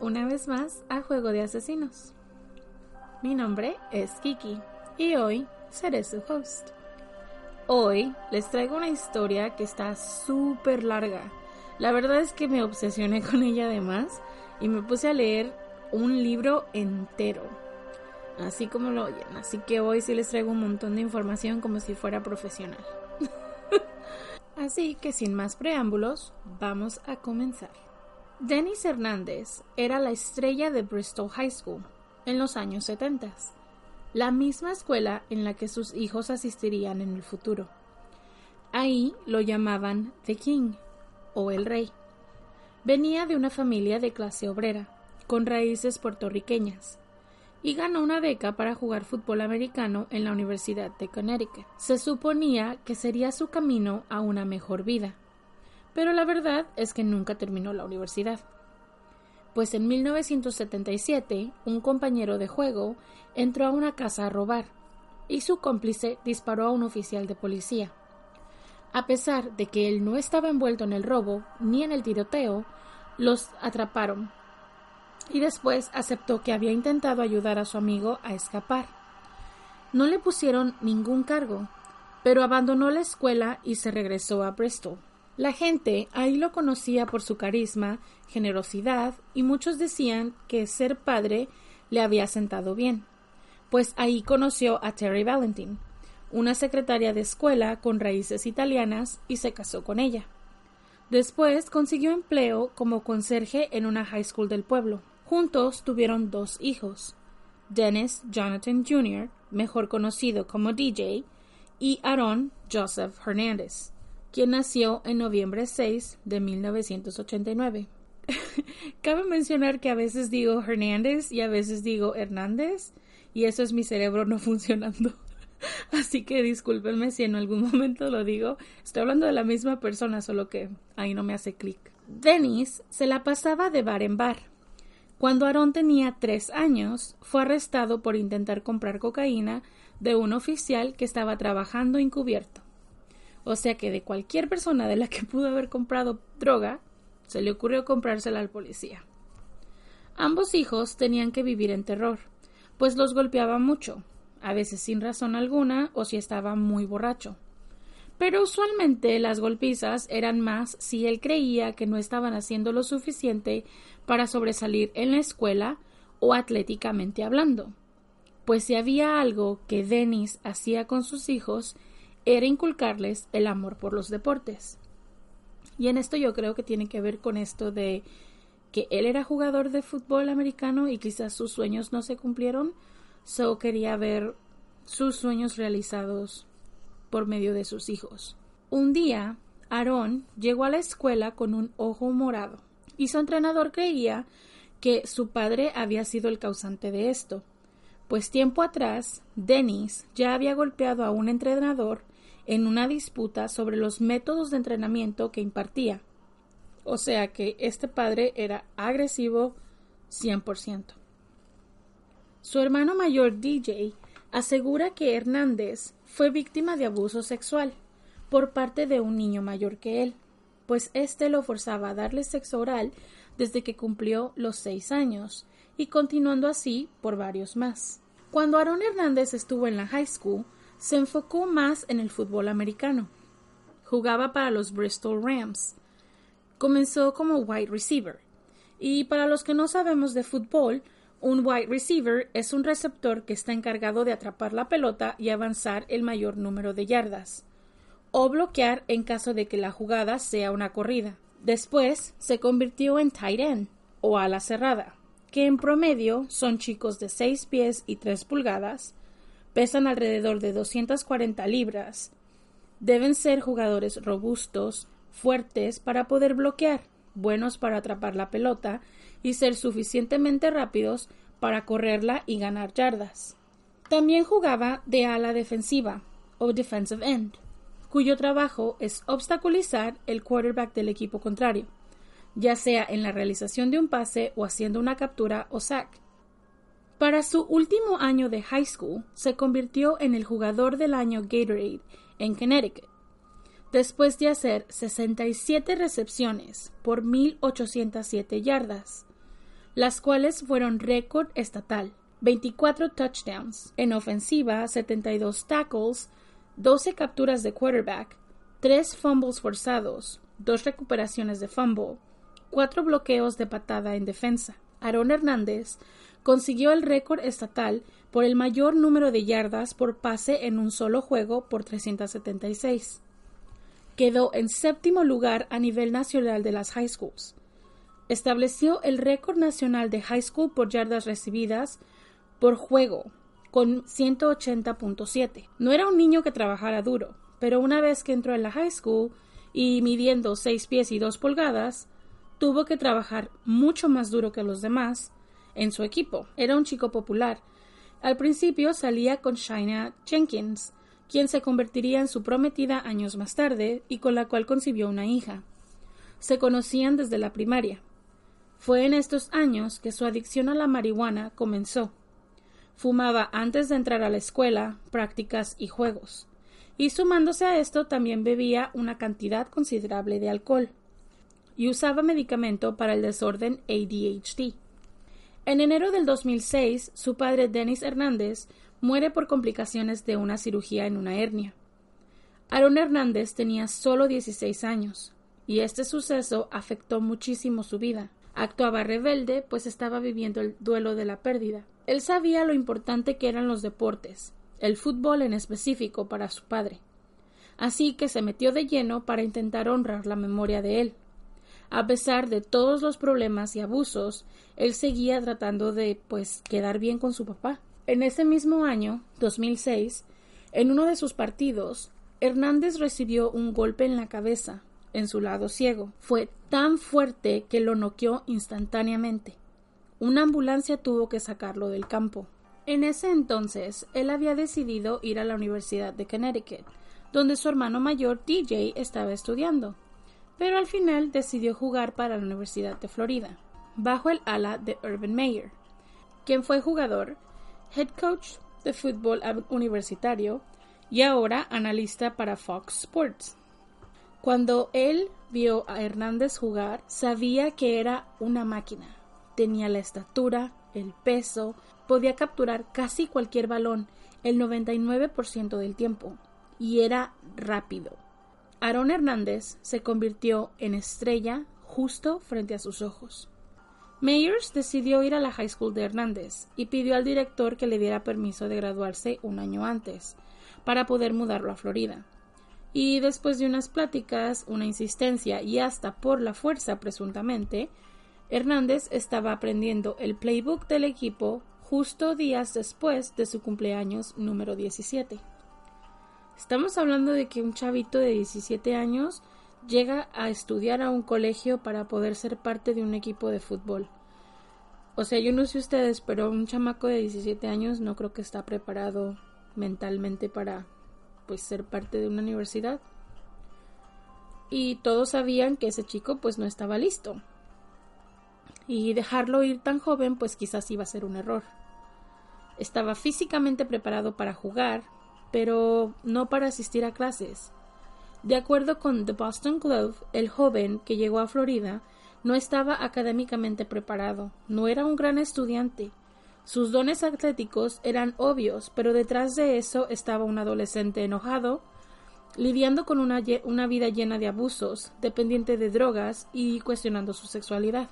una vez más a Juego de Asesinos. Mi nombre es Kiki y hoy seré su host. Hoy les traigo una historia que está súper larga. La verdad es que me obsesioné con ella además y me puse a leer un libro entero. Así como lo oyen. Así que hoy sí les traigo un montón de información como si fuera profesional. Así que sin más preámbulos, vamos a comenzar. Dennis Hernández era la estrella de Bristol High School en los años 70, la misma escuela en la que sus hijos asistirían en el futuro. Ahí lo llamaban The King o el Rey. Venía de una familia de clase obrera, con raíces puertorriqueñas, y ganó una beca para jugar fútbol americano en la Universidad de Connecticut. Se suponía que sería su camino a una mejor vida pero la verdad es que nunca terminó la universidad. Pues en 1977 un compañero de juego entró a una casa a robar y su cómplice disparó a un oficial de policía. A pesar de que él no estaba envuelto en el robo ni en el tiroteo, los atraparon y después aceptó que había intentado ayudar a su amigo a escapar. No le pusieron ningún cargo, pero abandonó la escuela y se regresó a Bristol. La gente ahí lo conocía por su carisma, generosidad y muchos decían que ser padre le había sentado bien, pues ahí conoció a Terry Valentin, una secretaria de escuela con raíces italianas y se casó con ella. Después consiguió empleo como conserje en una high school del pueblo. Juntos tuvieron dos hijos, Dennis Jonathan Jr., mejor conocido como DJ, y Aaron Joseph Hernández quien nació en noviembre 6 de 1989. Cabe mencionar que a veces digo Hernández y a veces digo Hernández, y eso es mi cerebro no funcionando. Así que discúlpenme si en algún momento lo digo. Estoy hablando de la misma persona, solo que ahí no me hace clic. Dennis se la pasaba de bar en bar. Cuando Aaron tenía tres años, fue arrestado por intentar comprar cocaína de un oficial que estaba trabajando encubierto. O sea que de cualquier persona de la que pudo haber comprado droga, se le ocurrió comprársela al policía. Ambos hijos tenían que vivir en terror, pues los golpeaba mucho, a veces sin razón alguna o si estaba muy borracho. Pero usualmente las golpizas eran más si él creía que no estaban haciendo lo suficiente para sobresalir en la escuela o atléticamente hablando. Pues si había algo que Dennis hacía con sus hijos era inculcarles el amor por los deportes. Y en esto yo creo que tiene que ver con esto de que él era jugador de fútbol americano y quizás sus sueños no se cumplieron, so quería ver sus sueños realizados por medio de sus hijos. Un día, Aarón llegó a la escuela con un ojo morado y su entrenador creía que su padre había sido el causante de esto, pues tiempo atrás Dennis ya había golpeado a un entrenador en una disputa sobre los métodos de entrenamiento que impartía. O sea que este padre era agresivo 100%. Su hermano mayor DJ asegura que Hernández fue víctima de abuso sexual por parte de un niño mayor que él, pues éste lo forzaba a darle sexo oral desde que cumplió los seis años y continuando así por varios más. Cuando Aaron Hernández estuvo en la high school, se enfocó más en el fútbol americano. Jugaba para los Bristol Rams. Comenzó como wide receiver. Y para los que no sabemos de fútbol, un wide receiver es un receptor que está encargado de atrapar la pelota y avanzar el mayor número de yardas, o bloquear en caso de que la jugada sea una corrida, Después se convirtió en tight end o ala cerrada, que en promedio son chicos de 6 pies y 3 pulgadas, pesan alrededor de 240 libras, deben ser jugadores robustos, fuertes para poder bloquear, buenos para atrapar la pelota y ser suficientemente rápidos para correrla y ganar yardas. También jugaba de ala defensiva o defensive end, cuyo trabajo es obstaculizar el quarterback del equipo contrario, ya sea en la realización de un pase o haciendo una captura o sack. Para su último año de high school, se convirtió en el jugador del año Gatorade en Connecticut, después de hacer 67 recepciones por 1.807 yardas, las cuales fueron récord estatal. 24 touchdowns, en ofensiva 72 tackles, 12 capturas de quarterback, 3 fumbles forzados, 2 recuperaciones de fumble, 4 bloqueos de patada en defensa. Aaron Hernández consiguió el récord estatal por el mayor número de yardas por pase en un solo juego por 376. Quedó en séptimo lugar a nivel nacional de las high schools. Estableció el récord nacional de high school por yardas recibidas por juego con 180.7. No era un niño que trabajara duro, pero una vez que entró en la high school y midiendo 6 pies y 2 pulgadas, tuvo que trabajar mucho más duro que los demás en su equipo. Era un chico popular. Al principio salía con Shaina Jenkins, quien se convertiría en su prometida años más tarde y con la cual concibió una hija. Se conocían desde la primaria. Fue en estos años que su adicción a la marihuana comenzó. Fumaba antes de entrar a la escuela, prácticas y juegos. Y sumándose a esto también bebía una cantidad considerable de alcohol. Y usaba medicamento para el desorden ADHD. En enero del 2006, su padre Dennis Hernández muere por complicaciones de una cirugía en una hernia. Aaron Hernández tenía solo 16 años, y este suceso afectó muchísimo su vida. Actuaba rebelde, pues estaba viviendo el duelo de la pérdida. Él sabía lo importante que eran los deportes, el fútbol en específico para su padre. Así que se metió de lleno para intentar honrar la memoria de él. A pesar de todos los problemas y abusos, él seguía tratando de pues quedar bien con su papá. En ese mismo año, 2006, en uno de sus partidos, Hernández recibió un golpe en la cabeza, en su lado ciego. Fue tan fuerte que lo noqueó instantáneamente. Una ambulancia tuvo que sacarlo del campo. En ese entonces, él había decidido ir a la Universidad de Connecticut, donde su hermano mayor DJ estaba estudiando, pero al final decidió jugar para la Universidad de Florida, bajo el ala de Urban Meyer, quien fue jugador, head coach de fútbol universitario y ahora analista para Fox Sports. Cuando él vio a Hernández jugar, sabía que era una máquina Tenía la estatura, el peso, podía capturar casi cualquier balón el 99% del tiempo y era rápido. Aaron Hernández se convirtió en estrella justo frente a sus ojos. Meyers decidió ir a la high school de Hernández y pidió al director que le diera permiso de graduarse un año antes, para poder mudarlo a Florida. Y después de unas pláticas, una insistencia y hasta por la fuerza presuntamente, Hernández estaba aprendiendo el playbook del equipo justo días después de su cumpleaños número 17. Estamos hablando de que un chavito de 17 años llega a estudiar a un colegio para poder ser parte de un equipo de fútbol. O sea, yo no sé ustedes, pero un chamaco de 17 años no creo que está preparado mentalmente para pues ser parte de una universidad. Y todos sabían que ese chico pues no estaba listo y dejarlo ir tan joven pues quizás iba a ser un error. Estaba físicamente preparado para jugar, pero no para asistir a clases. De acuerdo con The Boston Globe, el joven que llegó a Florida no estaba académicamente preparado, no era un gran estudiante. Sus dones atléticos eran obvios, pero detrás de eso estaba un adolescente enojado, lidiando con una, una vida llena de abusos, dependiente de drogas y cuestionando su sexualidad.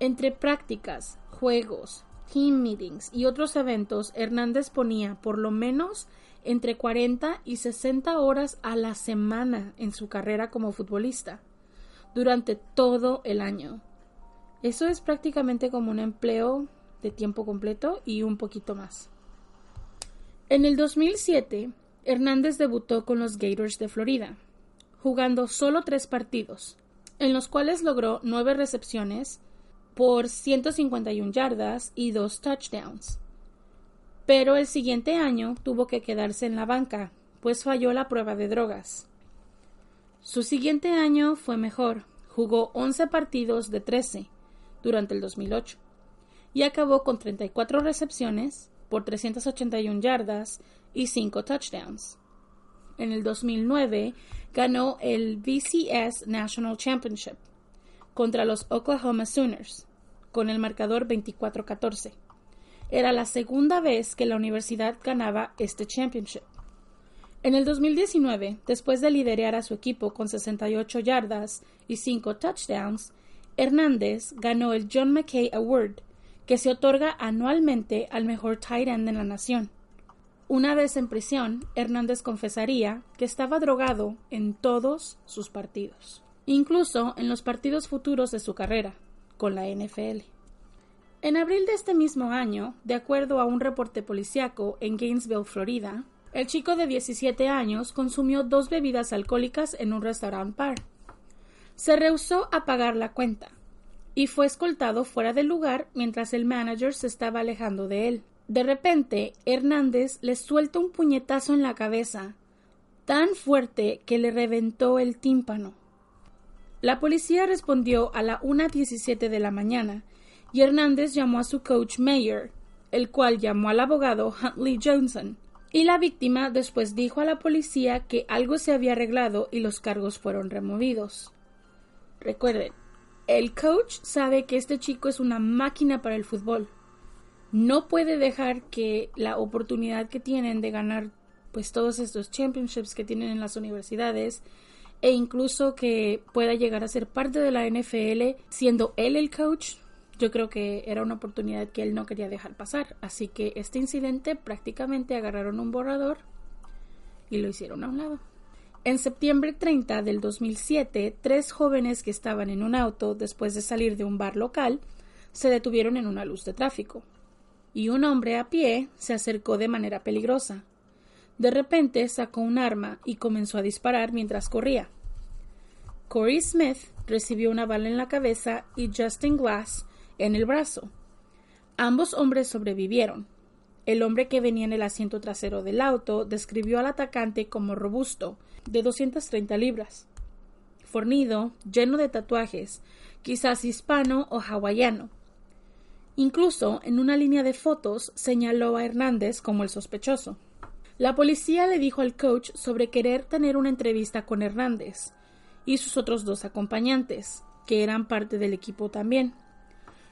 Entre prácticas, juegos, team meetings y otros eventos, Hernández ponía por lo menos entre 40 y 60 horas a la semana en su carrera como futbolista. durante todo el año. Eso es prácticamente como un empleo de tiempo completo y un poquito más. En el 2007, Hernández debutó con los Gators de Florida, jugando solo tres partidos, en los cuales logró nueve recepciones por 151 yardas y dos touchdowns. Pero el siguiente año tuvo que quedarse en la banca, pues falló la prueba de drogas. Su siguiente año fue mejor, jugó 11 partidos de 13 durante el 2008 y acabó con 34 recepciones por 381 yardas y 5 touchdowns. En el 2009 ganó el VCS National Championship contra los Oklahoma Sooners con el marcador 24-14. Era la segunda vez que la universidad ganaba este championship. En el 2019, después de liderar a su equipo con 68 yardas y 5 touchdowns, Hernández ganó el John McKay Award, que se otorga anualmente al mejor tight end en la nación. Una vez en prisión, Hernández confesaría que estaba drogado en todos sus partidos, incluso en los partidos futuros de su carrera, con la NFL. En abril de este mismo año, de acuerdo a un reporte policiaco en Gainesville, Florida, el chico de 17 años consumió dos bebidas alcohólicas en un restaurant bar. Se rehusó a pagar la cuenta y fue escoltado fuera del lugar mientras el manager se estaba alejando de él. De repente, Hernández le suelta un puñetazo en la cabeza, tan fuerte que le reventó el tímpano. La policía respondió a la 1.17 de la mañana y Hernández llamó a su coach Mayer, el cual llamó al abogado Huntley Johnson, y la víctima después dijo a la policía que algo se había arreglado y los cargos fueron removidos. Recuerden, el coach sabe que este chico es una máquina para el fútbol. No puede dejar que la oportunidad que tienen de ganar pues todos estos championships que tienen en las universidades e incluso que pueda llegar a ser parte de la NFL siendo él el coach yo creo que era una oportunidad que él no quería dejar pasar. Así que este incidente prácticamente agarraron un borrador y lo hicieron a un lado. En septiembre 30 del 2007, tres jóvenes que estaban en un auto después de salir de un bar local se detuvieron en una luz de tráfico, y un hombre a pie se acercó de manera peligrosa. De repente sacó un arma y comenzó a disparar mientras corría. Corey Smith recibió una bala en la cabeza y Justin Glass en el brazo. Ambos hombres sobrevivieron. El hombre que venía en el asiento trasero del auto describió al atacante como robusto, de 230 libras, fornido, lleno de tatuajes, quizás hispano o hawaiano. Incluso en una línea de fotos señaló a Hernández como el sospechoso. La policía le dijo al coach sobre querer tener una entrevista con Hernández y sus otros dos acompañantes, que eran parte del equipo también.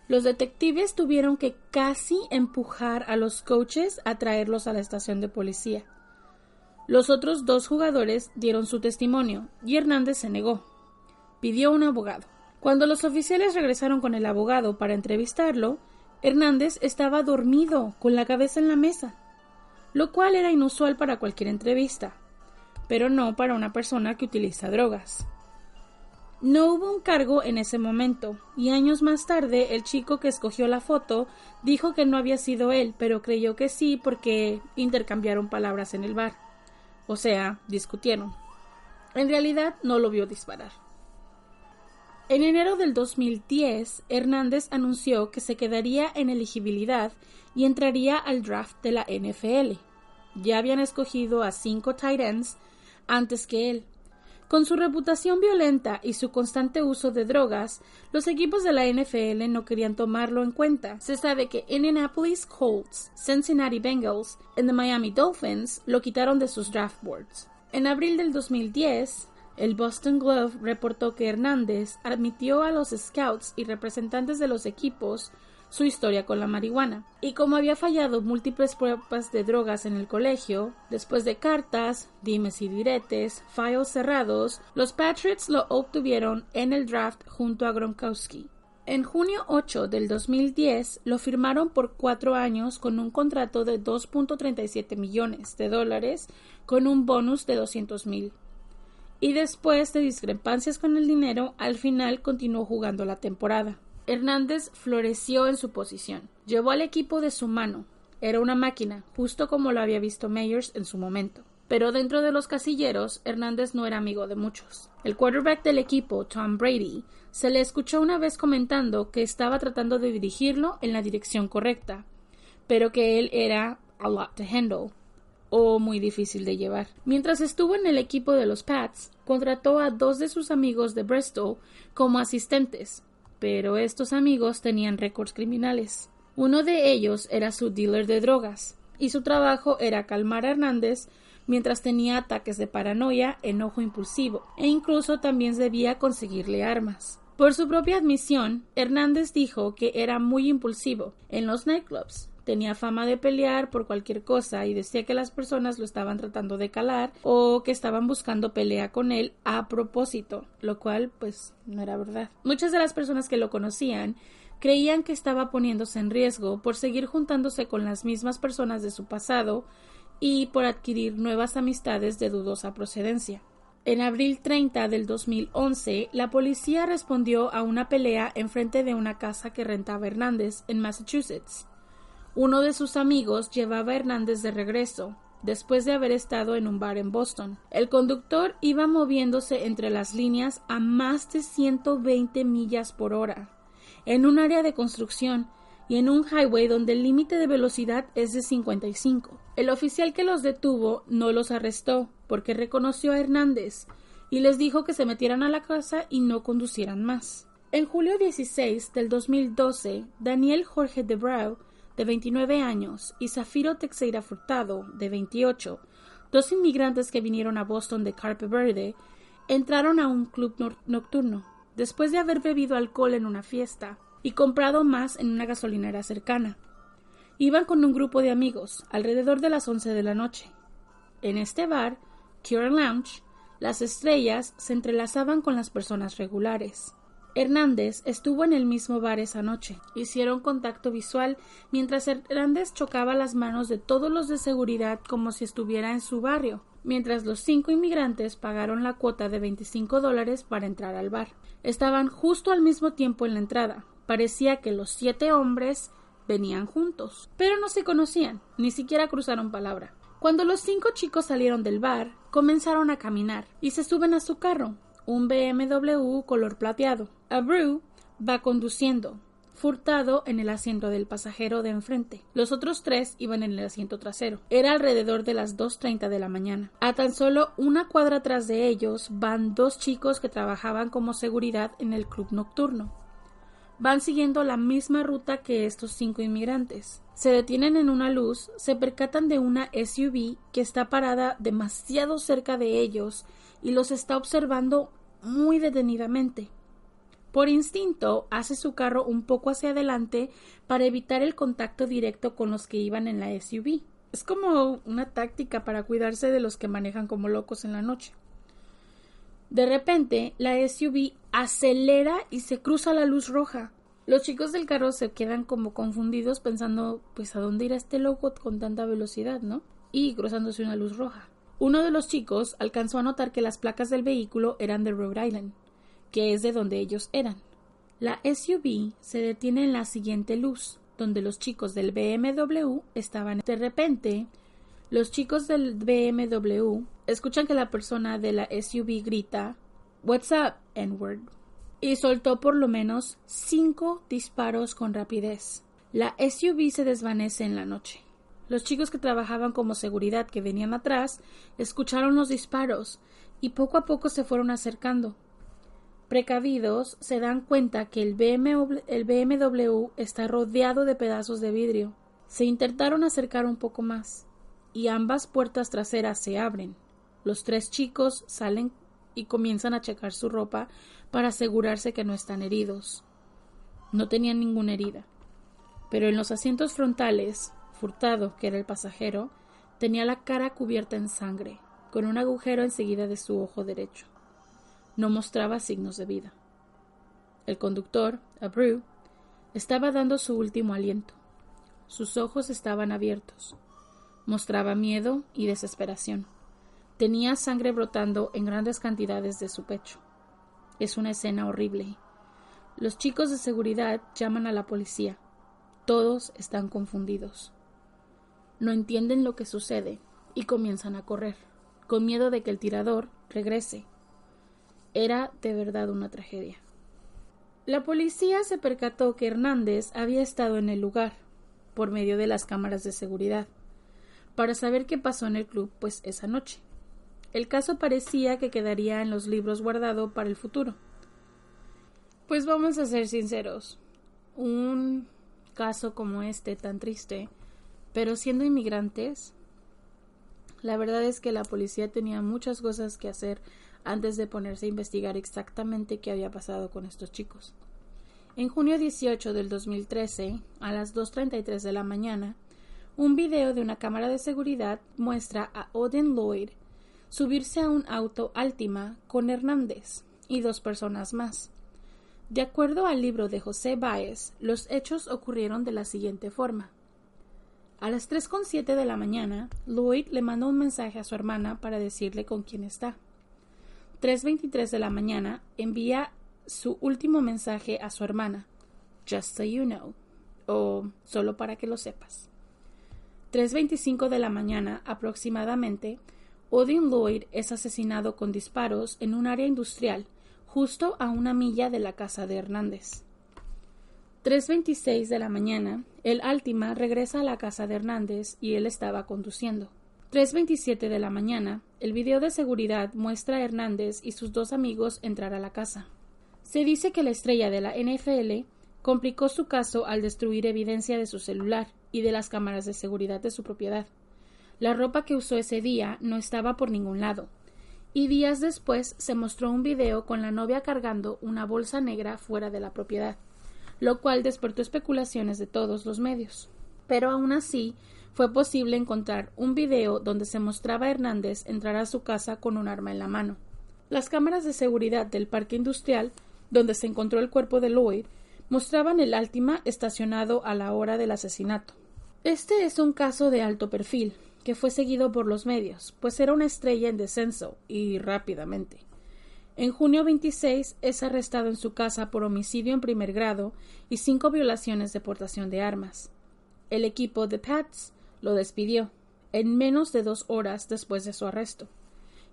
Los detectives tuvieron que casi empujar a los coaches a traerlos a la estación de policía. Los otros dos jugadores dieron su testimonio y Hernández se negó. Pidió un abogado. Cuando los oficiales regresaron con el abogado para entrevistarlo, Hernández estaba dormido, con la cabeza en la mesa, lo cual era inusual para cualquier entrevista, pero no para una persona que utiliza drogas. No hubo un cargo en ese momento, y años más tarde el chico que escogió la foto dijo que no había sido él, pero creyó que sí porque intercambiaron palabras en el bar. O sea, discutieron. En realidad no lo vio disparar. En enero del 2010, Hernández anunció que se quedaría en elegibilidad y entraría al draft de la NFL. Ya habían escogido a cinco tight ends antes que él, con su reputación violenta y su constante uso de drogas, los equipos de la NFL no querían tomarlo en cuenta. Se sabe que Indianapolis Colts, Cincinnati Bengals y the Miami Dolphins lo quitaron de sus draft boards. En abril del 2010, el Boston Globe reportó que Hernández admitió a los scouts y representantes de los equipos su historia con la marihuana. Y como había fallado múltiples pruebas de drogas en el colegio, después de cartas, dimes y diretes, files cerrados, los Patriots lo obtuvieron en el draft junto a Gronkowski. En junio 8 del 2010 lo firmaron por cuatro años con un contrato de 2.37 millones de dólares con un bonus de 200 mil. Y después de discrepancias con el dinero, al final continuó jugando la temporada. Hernández floreció en su posición. Llevó al equipo de su mano. Era una máquina, justo como lo había visto Meyers en su momento. Pero dentro de los casilleros, Hernández no era amigo de muchos. El quarterback del equipo, Tom Brady, se le escuchó una vez comentando que estaba tratando de dirigirlo en la dirección correcta, pero que él era a lot to handle o muy difícil de llevar. Mientras estuvo en el equipo de los Pats, contrató a dos de sus amigos de Bristol como asistentes, pero estos amigos tenían récords criminales. Uno de ellos era su dealer de drogas, y su trabajo era calmar a Hernández mientras tenía ataques de paranoia, enojo impulsivo, e incluso también debía conseguirle armas. Por su propia admisión, Hernández dijo que era muy impulsivo en los nightclubs, tenía fama de pelear por cualquier cosa y decía que las personas lo estaban tratando de calar o que estaban buscando pelea con él a propósito, lo cual pues no era verdad. Muchas de las personas que lo conocían creían que estaba poniéndose en riesgo por seguir juntándose con las mismas personas de su pasado y por adquirir nuevas amistades de dudosa procedencia. En abril 30 del 2011, la policía respondió a una pelea enfrente de una casa que rentaba Hernández en Massachusetts. Uno de sus amigos llevaba a Hernández de regreso, después de haber estado en un bar en Boston. El conductor iba moviéndose entre las líneas a más de 120 millas por hora, en un área de construcción y en un highway donde el límite de velocidad es de 55. El oficial que los detuvo no los arrestó porque reconoció a Hernández y les dijo que se metieran a la casa y no conducieran más. En julio 16 del 2012, Daniel Jorge de de 29 años, y Zafiro Teixeira Furtado, de 28, dos inmigrantes que vinieron a Boston de Carpe Verde, entraron a un club nocturno, después de haber bebido alcohol en una fiesta y comprado más en una gasolinera cercana. Iban con un grupo de amigos, alrededor de las once de la noche. En este bar, Cure Lounge, las estrellas se entrelazaban con las personas regulares. Hernández estuvo en el mismo bar esa noche. Hicieron contacto visual mientras Hernández chocaba las manos de todos los de seguridad como si estuviera en su barrio, mientras los cinco inmigrantes pagaron la cuota de 25 dólares para entrar al bar. Estaban justo al mismo tiempo en la entrada. Parecía que los siete hombres venían juntos, pero no se conocían, ni siquiera cruzaron palabra. Cuando los cinco chicos salieron del bar, comenzaron a caminar y se suben a su carro, un BMW color plateado. Abreu va conduciendo, Furtado en el asiento del pasajero de enfrente. Los otros tres iban en el asiento trasero. Era alrededor de las 2.30 de la mañana. A tan solo una cuadra atrás de ellos van dos chicos que trabajaban como seguridad en el club nocturno. Van siguiendo la misma ruta que estos cinco inmigrantes. Se detienen en una luz, se percatan de una SUV que está parada demasiado cerca de ellos y los está observando muy detenidamente. Por instinto, hace su carro un poco hacia adelante para evitar el contacto directo con los que iban en la SUV. Es como una táctica para cuidarse de los que manejan como locos en la noche. De repente, la SUV acelera y se cruza la luz roja. Los chicos del carro se quedan como confundidos pensando, pues a dónde irá este loco con tanta velocidad, ¿no? Y cruzándose una luz roja. Uno de los chicos alcanzó a notar que las placas del vehículo eran de Rhode Island, que es de donde ellos eran. La SUV se detiene en la siguiente luz, donde los chicos del BMW estaban. De repente, los chicos del BMW escuchan que la persona de la SUV grita What's up, N-word? y soltó por lo menos cinco disparos con rapidez. La SUV se desvanece en la noche. Los chicos que trabajaban como seguridad que venían atrás escucharon los disparos y poco a poco se fueron acercando. Precavidos, se dan cuenta que el BMW, está rodeado de pedazos de vidrio. Se intentaron acercar un poco más y ambas puertas traseras se abren. Los tres chicos salen y comienzan a checar su ropa para asegurarse que no están heridos. No tenían ninguna herida. Pero en los asientos frontales Que era el pasajero, tenía la cara cubierta en sangre, con un agujero enseguida de su ojo derecho. No mostraba signos de vida. El conductor, Abreu, estaba dando su último aliento. Sus ojos estaban abiertos. Mostraba miedo y desesperación. Tenía sangre brotando en grandes cantidades de su pecho. Es una escena horrible. Los chicos de seguridad llaman a la policía. Todos están confundidos. No entienden lo que sucede y comienzan a correr, con miedo de que el tirador regrese. Era de verdad una tragedia. La policía se percató que Hernández había estado en el lugar, por medio de las cámaras de seguridad, para saber qué pasó en el club, pues esa noche. El caso parecía que quedaría en los libros guardado para el futuro. Pues vamos a ser sinceros, un caso como este tan triste, pero siendo inmigrantes, la verdad es que la policía tenía muchas cosas que hacer antes de ponerse a investigar exactamente qué había pasado con estos chicos. En junio 18 del 2013, a las 2.33 de la mañana, un video de una cámara de seguridad muestra a Odin Lloyd subirse a un auto Altima con Hernández y dos personas más. De acuerdo al libro de José Báez, los hechos ocurrieron de la siguiente forma. A las 3.7 de la mañana, Lloyd le mandó un mensaje a su hermana para decirle con quién está. 3.23 de la mañana envía su último mensaje a su hermana, Just so you know, o solo para que lo sepas. 3.25 de la mañana aproximadamente, Odin Lloyd es asesinado con disparos en un área industrial, justo a una milla de la casa de Hernández. 3.26 de la mañana, el Altima regresa a la casa de Hernández y él estaba conduciendo. 3.27 de la mañana, el video de seguridad muestra a Hernández y sus dos amigos entrar a la casa. Se dice que la estrella de la NFL complicó su caso al destruir evidencia de su celular y de las cámaras de seguridad de su propiedad. La ropa que usó ese día no estaba por ningún lado, y días después se mostró un video con la novia cargando una bolsa negra fuera de la propiedad, lo cual despertó especulaciones de todos los medios. Pero aún así, fue posible encontrar un video donde se mostraba a Hernández entrar a su casa con un arma en la mano. Las cámaras de seguridad del parque industrial, donde se encontró el cuerpo de Lloyd, mostraban el Altima estacionado a la hora del asesinato. Este es un caso de alto perfil, que fue seguido por los medios, pues era una estrella en descenso, y rápidamente. En junio 26 es arrestado en su casa por homicidio en primer grado y cinco violaciones de portación de armas. El equipo de Pats lo despidió en menos de dos horas después de su arresto,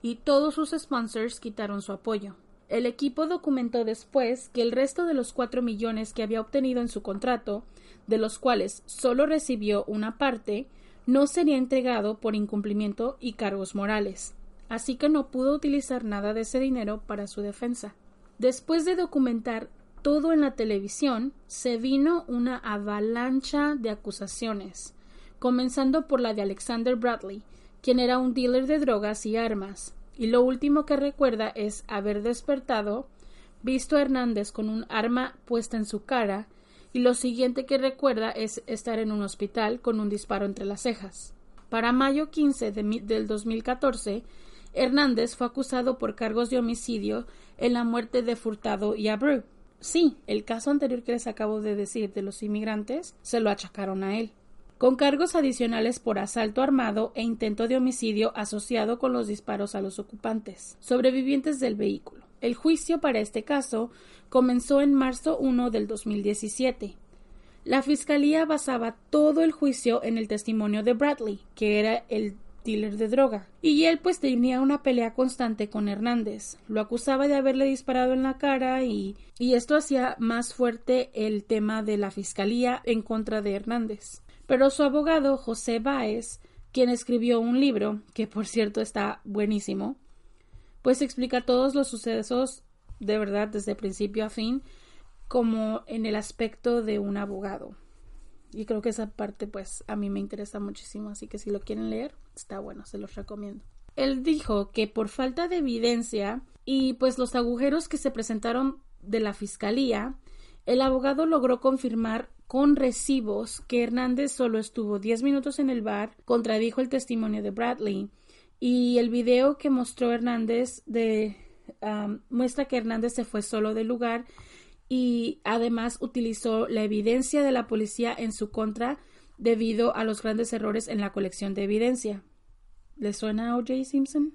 y todos sus sponsors quitaron su apoyo. El equipo documentó después que el resto de los cuatro millones que había obtenido en su contrato, de los cuales solo recibió una parte, no sería entregado por incumplimiento y cargos morales, así que no pudo utilizar nada de ese dinero para su defensa. Después de documentar todo en la televisión, se vino una avalancha de acusaciones comenzando por la de Alexander Bradley, quien era un dealer de drogas y armas, y lo último que recuerda es haber despertado, visto a Hernández con un arma puesta en su cara, y lo siguiente que recuerda es estar en un hospital con un disparo entre las cejas. Para mayo 15 de, del 2014, Hernández fue acusado por cargos de homicidio en la muerte de Furtado y Abreu. Sí, el caso anterior que les acabo de decir de los inmigrantes se lo achacaron a él con cargos adicionales por asalto armado e intento de homicidio asociado con los disparos a los ocupantes, sobrevivientes del vehículo. El juicio para este caso comenzó en marzo 1 del 2017. La fiscalía basaba todo el juicio en el testimonio de Bradley, que era el de droga, y él pues tenía una pelea constante con Hernández. Lo acusaba de haberle disparado en la cara y, y esto hacía más fuerte el tema de la fiscalía en contra de Hernández. Pero su abogado, José Báez, quien escribió un libro, que por cierto está buenísimo, pues explica todos los sucesos de verdad desde principio a fin, como en el aspecto de un abogado. Y creo que esa parte pues a mí me interesa muchísimo, así que si lo quieren leer, está bueno, se los recomiendo. Él dijo que por falta de evidencia y pues los agujeros que se presentaron de la fiscalía, el abogado logró confirmar con recibos que Hernández solo estuvo 10 minutos en el bar, contradijo el testimonio de Bradley y el video que mostró Hernández de muestra que Hernández se fue solo del lugar y además utilizó la evidencia de la policía en su contra debido a los grandes errores en la colección de evidencia. ¿Le suena a O.J. Simpson?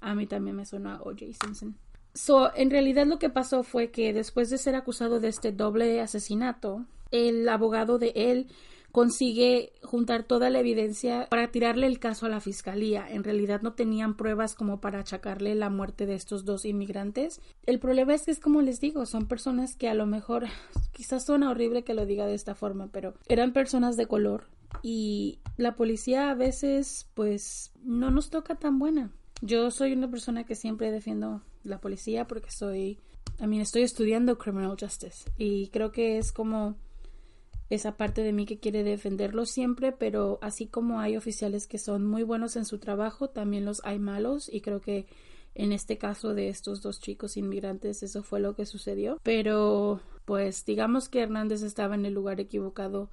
A mí también me suena a O.J. Simpson. So, en realidad lo que pasó fue que después de ser acusado de este doble asesinato, el abogado de él consigue juntar toda la evidencia para tirarle el caso a la fiscalía. En realidad no tenían pruebas como para achacarle la muerte de estos dos inmigrantes. El problema es que es como les digo, son personas que a lo mejor quizás suena horrible que lo diga de esta forma, pero eran personas de color y la policía a veces pues no nos toca tan buena. Yo soy una persona que siempre defiendo la policía porque soy, a mí estoy estudiando criminal justice y creo que es como esa parte de mí que quiere defenderlo siempre, pero así como hay oficiales que son muy buenos en su trabajo, también los hay malos y creo que en este caso de estos dos chicos inmigrantes eso fue lo que sucedió. Pero pues digamos que Hernández estaba en el lugar equivocado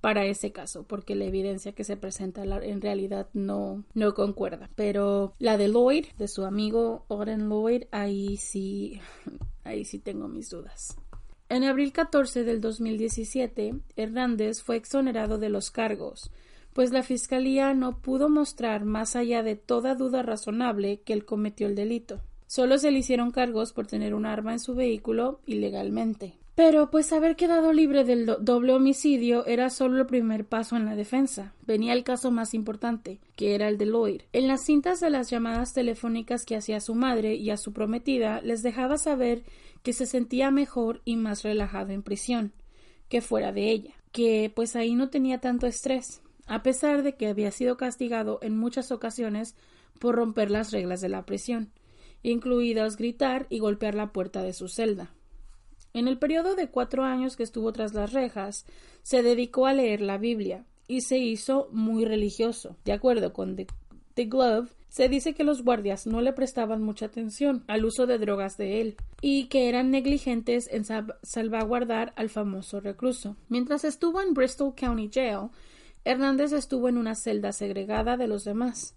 para ese caso, porque la evidencia que se presenta en realidad no, no concuerda. Pero la de Lloyd, de su amigo Oren Lloyd, ahí sí, ahí sí tengo mis dudas. En abril 14 del 2017, Hernández fue exonerado de los cargos, pues la Fiscalía no pudo mostrar más allá de toda duda razonable que él cometió el delito. Solo se le hicieron cargos por tener un arma en su vehículo ilegalmente. Pero pues haber quedado libre del doble homicidio era solo el primer paso en la defensa. Venía el caso más importante, que era el de Lloyd. En las cintas de las llamadas telefónicas que hacía a su madre y a su prometida les dejaba saber que se sentía mejor y más relajado en prisión que fuera de ella, que pues ahí no tenía tanto estrés, a pesar de que había sido castigado en muchas ocasiones por romper las reglas de la prisión, incluidas gritar y golpear la puerta de su celda. En el periodo de cuatro años que estuvo tras las rejas, se dedicó a leer la Biblia y se hizo muy religioso. De acuerdo con The Glove, se dice que los guardias no le prestaban mucha atención al uso de drogas de él y que eran negligentes en salvaguardar al famoso recluso. Mientras estuvo en Bristol County Jail, Hernández estuvo en una celda segregada de los demás.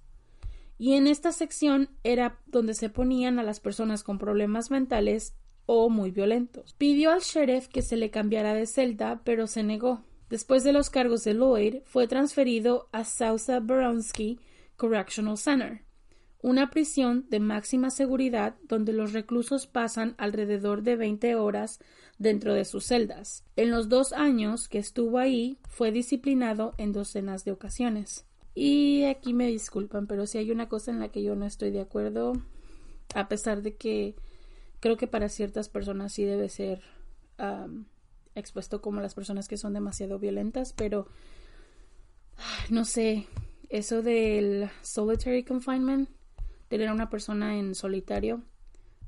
Y en esta sección era donde se ponían a las personas con problemas mentales o muy violentos. Pidió al sheriff que se le cambiara de celda, pero se negó. Después de los cargos de Lloyd, fue transferido a Sousa Boronsky Correctional Center, una prisión de máxima seguridad donde los reclusos pasan alrededor de 20 horas dentro de sus celdas. En los dos años que estuvo ahí fue disciplinado en docenas de ocasiones. Y aquí me disculpan, pero si hay una cosa en la que yo no estoy de acuerdo, a pesar de que creo que para ciertas personas sí debe ser expuesto como las personas que son demasiado violentas, pero no sé, eso del solitary confinement, tener a una persona en solitario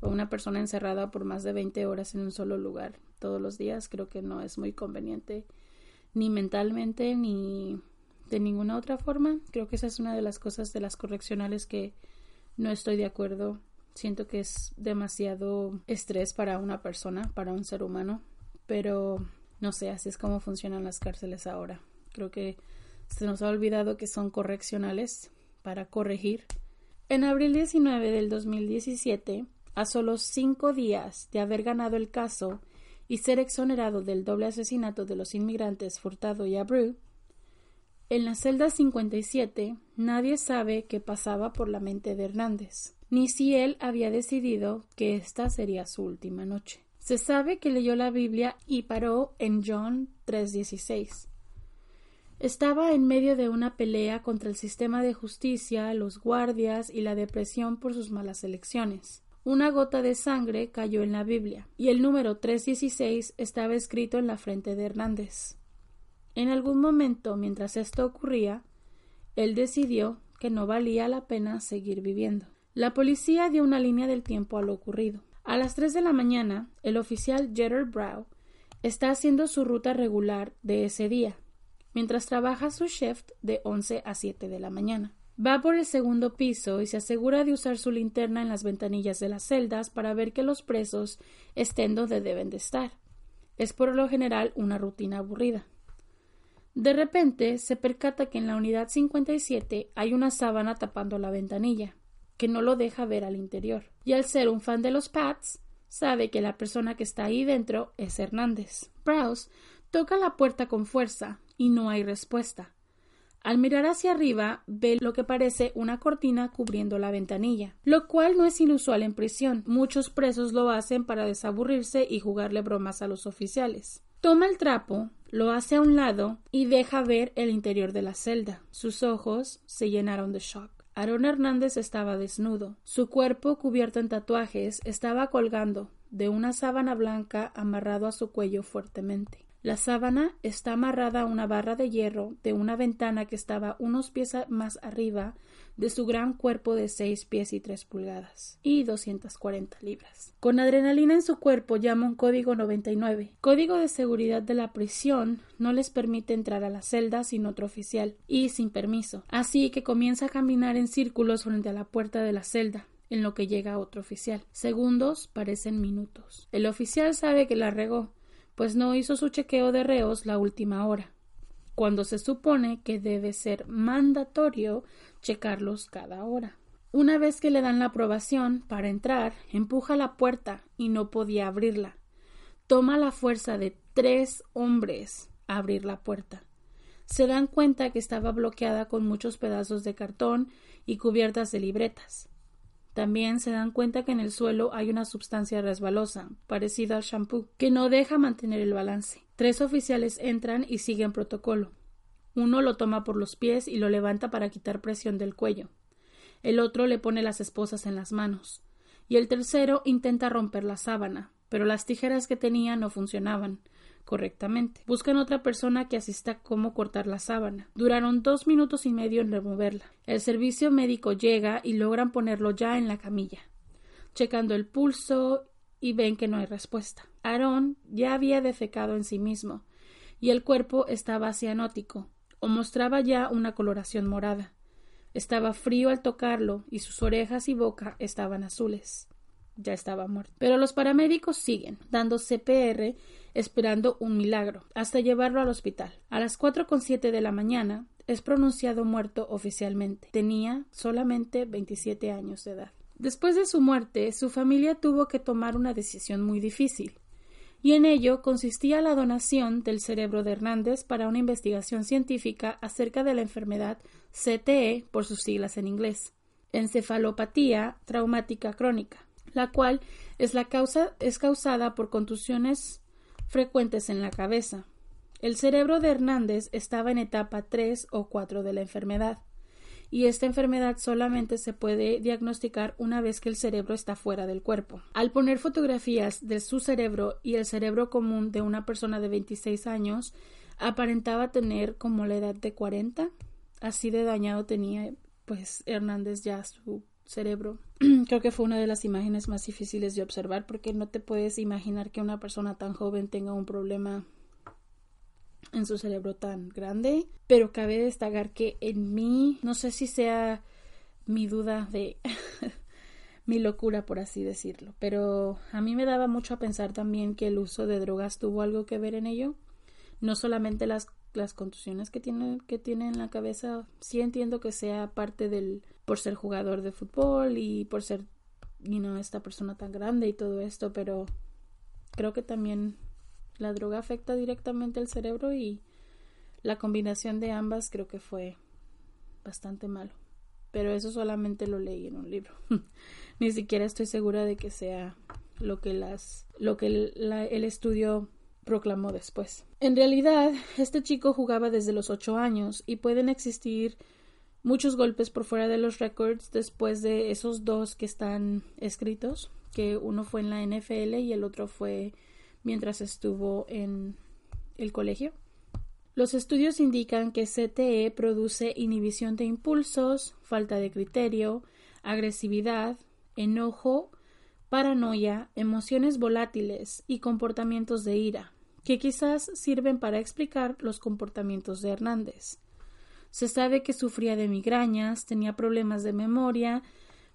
o una persona encerrada por más de 20 horas en un solo lugar todos los días, creo que no es muy conveniente ni mentalmente ni de ninguna otra forma. Creo que esa es una de las cosas de las correccionales que no estoy de acuerdo. Siento que es demasiado estrés para una persona, para un ser humano, pero no sé, así es como funcionan las cárceles ahora. Creo que se nos ha olvidado que son correccionales para corregir. En abril 19 del 2017, a solo cinco días de haber ganado el caso y ser exonerado del doble asesinato de los inmigrantes Furtado y Abreu, en la celda 57 nadie sabe qué pasaba por la mente de Hernández, ni si él había decidido que esta sería su última noche. Se sabe que leyó la Biblia y paró en John 3:16 estaba en medio de una pelea contra el sistema de justicia, los guardias y la depresión por sus malas elecciones. Una gota de sangre cayó en la Biblia, y el número 316 estaba escrito en la frente de Hernández. En algún momento, mientras esto ocurría, él decidió que no valía la pena seguir viviendo. La policía dio una línea del tiempo a lo ocurrido. A las tres de la mañana, el oficial Gerard Brow está haciendo su ruta regular de ese día, mientras trabaja su shift de 11 a 7 de la mañana. Va por el segundo piso y se asegura de usar su linterna en las ventanillas de las celdas para ver que los presos estén donde deben de estar. Es por lo general una rutina aburrida. De repente se percata que en la unidad 57 hay una sábana tapando la ventanilla, que no lo deja ver al interior. Y al ser un fan de los Pats, sabe que la persona que está ahí dentro es Hernández. Browse toca la puerta con fuerza, y no hay respuesta. Al mirar hacia arriba, ve lo que parece una cortina cubriendo la ventanilla, lo cual no es inusual en prisión. Muchos presos lo hacen para desaburrirse y jugarle bromas a los oficiales. Toma el trapo, lo hace a un lado y deja ver el interior de la celda. Sus ojos se llenaron de shock. Aaron Hernández estaba desnudo. Su cuerpo, cubierto en tatuajes, estaba colgando de una sábana blanca amarrado a su cuello fuertemente. La sábana está amarrada a una barra de hierro de una ventana que estaba unos pies más arriba de su gran cuerpo de seis pies y tres pulgadas y 240 libras. Con adrenalina en su cuerpo llama un código 99. Código de seguridad de la prisión no les permite entrar a la celda sin otro oficial y sin permiso. Así que comienza a caminar en círculos frente a la puerta de la celda en lo que llega otro oficial. Segundos parecen minutos. El oficial sabe que la regó pues no hizo su chequeo de reos la última hora, cuando se supone que debe ser mandatorio checarlos cada hora. Una vez que le dan la aprobación para entrar, empuja la puerta y no podía abrirla. Toma la fuerza de tres hombres a abrir la puerta. Se dan cuenta que estaba bloqueada con muchos pedazos de cartón y cubiertas de libretas. También se dan cuenta que en el suelo hay una sustancia resbalosa, parecida al shampoo, que no deja mantener el balance. Tres oficiales entran y siguen protocolo. Uno lo toma por los pies y lo levanta para quitar presión del cuello. El otro le pone las esposas en las manos. Y el tercero intenta romper la sábana, pero las tijeras que tenía no funcionaban correctamente. Buscan otra persona que asista cómo cortar la sábana. Duraron dos minutos y medio en removerla. El servicio médico llega y logran ponerlo ya en la camilla. Checando el pulso y ven que no hay respuesta. Aarón ya había defecado en sí mismo y el cuerpo estaba cianótico o mostraba ya una coloración morada. Estaba frío al tocarlo y sus orejas y boca estaban azules. Ya estaba muerto. Pero los paramédicos siguen, dando CPR esperando un milagro, hasta llevarlo al hospital. A las cuatro con siete de la mañana es pronunciado muerto oficialmente. Tenía solamente 27 años de edad. Después de su muerte, su familia tuvo que tomar una decisión muy difícil, y en ello consistía la donación del cerebro de Hernández para una investigación científica acerca de la enfermedad CTE por sus siglas en inglés, encefalopatía traumática crónica, la cual es la causa es causada por contusiones frecuentes en la cabeza. El cerebro de Hernández estaba en etapa 3 o 4 de la enfermedad, y esta enfermedad solamente se puede diagnosticar una vez que el cerebro está fuera del cuerpo. Al poner fotografías de su cerebro y el cerebro común de una persona de 26 años, aparentaba tener como la edad de 40. Así de dañado tenía pues Hernández ya su cerebro. Creo que fue una de las imágenes más difíciles de observar porque no te puedes imaginar que una persona tan joven tenga un problema en su cerebro tan grande. Pero cabe destacar que en mí, no sé si sea mi duda de mi locura, por así decirlo, pero a mí me daba mucho a pensar también que el uso de drogas tuvo algo que ver en ello. No solamente las, las contusiones que tiene, que tiene en la cabeza, sí entiendo que sea parte del por ser jugador de fútbol y por ser you know, esta persona tan grande y todo esto, pero creo que también la droga afecta directamente al cerebro y la combinación de ambas creo que fue bastante malo. Pero eso solamente lo leí en un libro. Ni siquiera estoy segura de que sea lo que las lo que el, el estudio proclamó después. En realidad, este chico jugaba desde los ocho años y pueden existir muchos golpes por fuera de los records después de esos dos que están escritos, que uno fue en la NFL y el otro fue mientras estuvo en el colegio. Los estudios indican que CTE produce inhibición de impulsos, falta de criterio, agresividad, enojo, paranoia, emociones volátiles y comportamientos de ira, que quizás sirven para explicar los comportamientos de Hernández. Se sabe que sufría de migrañas, tenía problemas de memoria,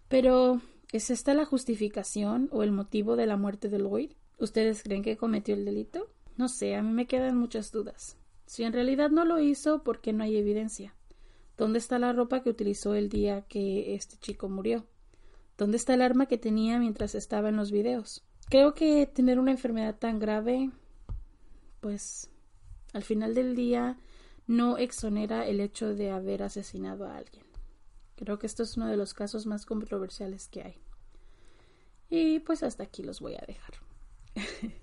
pero ¿es esta la justificación o el motivo de la muerte de Lloyd? ¿Ustedes creen que cometió el delito? No sé, a mí me quedan muchas dudas. Si en realidad no lo hizo, ¿por qué no hay evidencia? ¿Dónde está la ropa que utilizó el día que este chico murió? ¿Dónde está el arma que tenía mientras estaba en los videos? Creo que tener una enfermedad tan grave, pues al final del día no exonera el hecho de haber asesinado a alguien. Creo que esto es uno de los casos más controversiales que hay. Y pues hasta aquí los voy a dejar.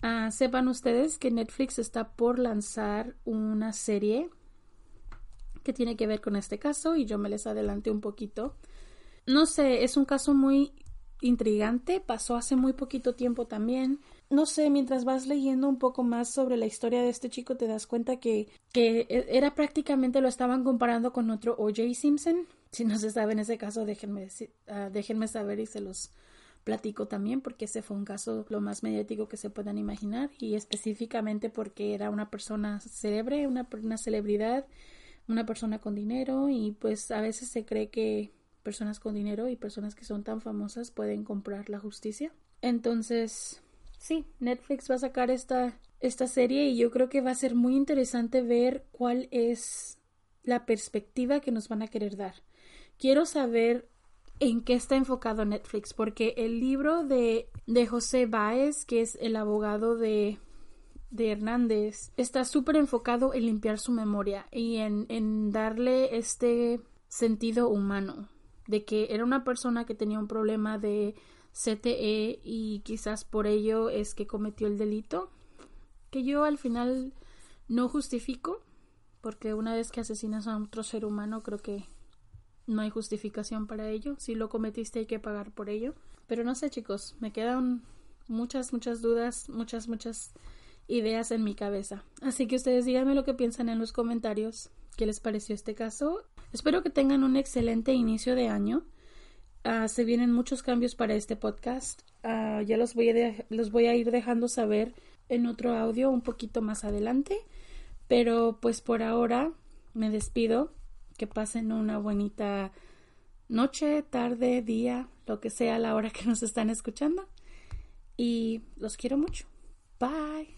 Ah, sepan ustedes que Netflix está por lanzar una serie que tiene que ver con este caso y yo me les adelanté un poquito. No sé, es un caso muy intrigante, pasó hace muy poquito tiempo también. No sé, mientras vas leyendo un poco más sobre la historia de este chico te das cuenta que, que e, era prácticamente lo estaban comparando con otro O.J. Simpson. Si no se sabe en ese caso, déjenme, uh, déjenme saber y se los platico también porque ese fue un caso lo más mediático que se puedan imaginar y específicamente porque era una persona célebre, una, una celebridad, una persona con dinero y pues a veces se cree que personas con dinero y personas que son tan famosas pueden comprar la justicia. Entonces, sí, Netflix va a sacar esta, esta serie y yo creo que va a ser muy interesante ver cuál es la perspectiva que nos van a querer dar. Quiero saber en qué está enfocado Netflix, porque el libro de, de José Báez, que es el abogado de, de Hernández, está súper enfocado en limpiar su memoria y en, en darle este sentido humano de que era una persona que tenía un problema de CTE y quizás por ello es que cometió el delito, que yo al final no justifico, porque una vez que asesinas a otro ser humano creo que no hay justificación para ello, si lo cometiste hay que pagar por ello, pero no sé chicos, me quedan muchas, muchas dudas, muchas, muchas ideas en mi cabeza. Así que ustedes díganme lo que piensan en los comentarios, qué les pareció este caso Espero que tengan un excelente inicio de año. Uh, se vienen muchos cambios para este podcast. Uh, ya los voy, a los voy a ir dejando saber en otro audio un poquito más adelante. Pero pues por ahora me despido. Que pasen una bonita noche, tarde, día, lo que sea la hora que nos están escuchando. Y los quiero mucho. Bye.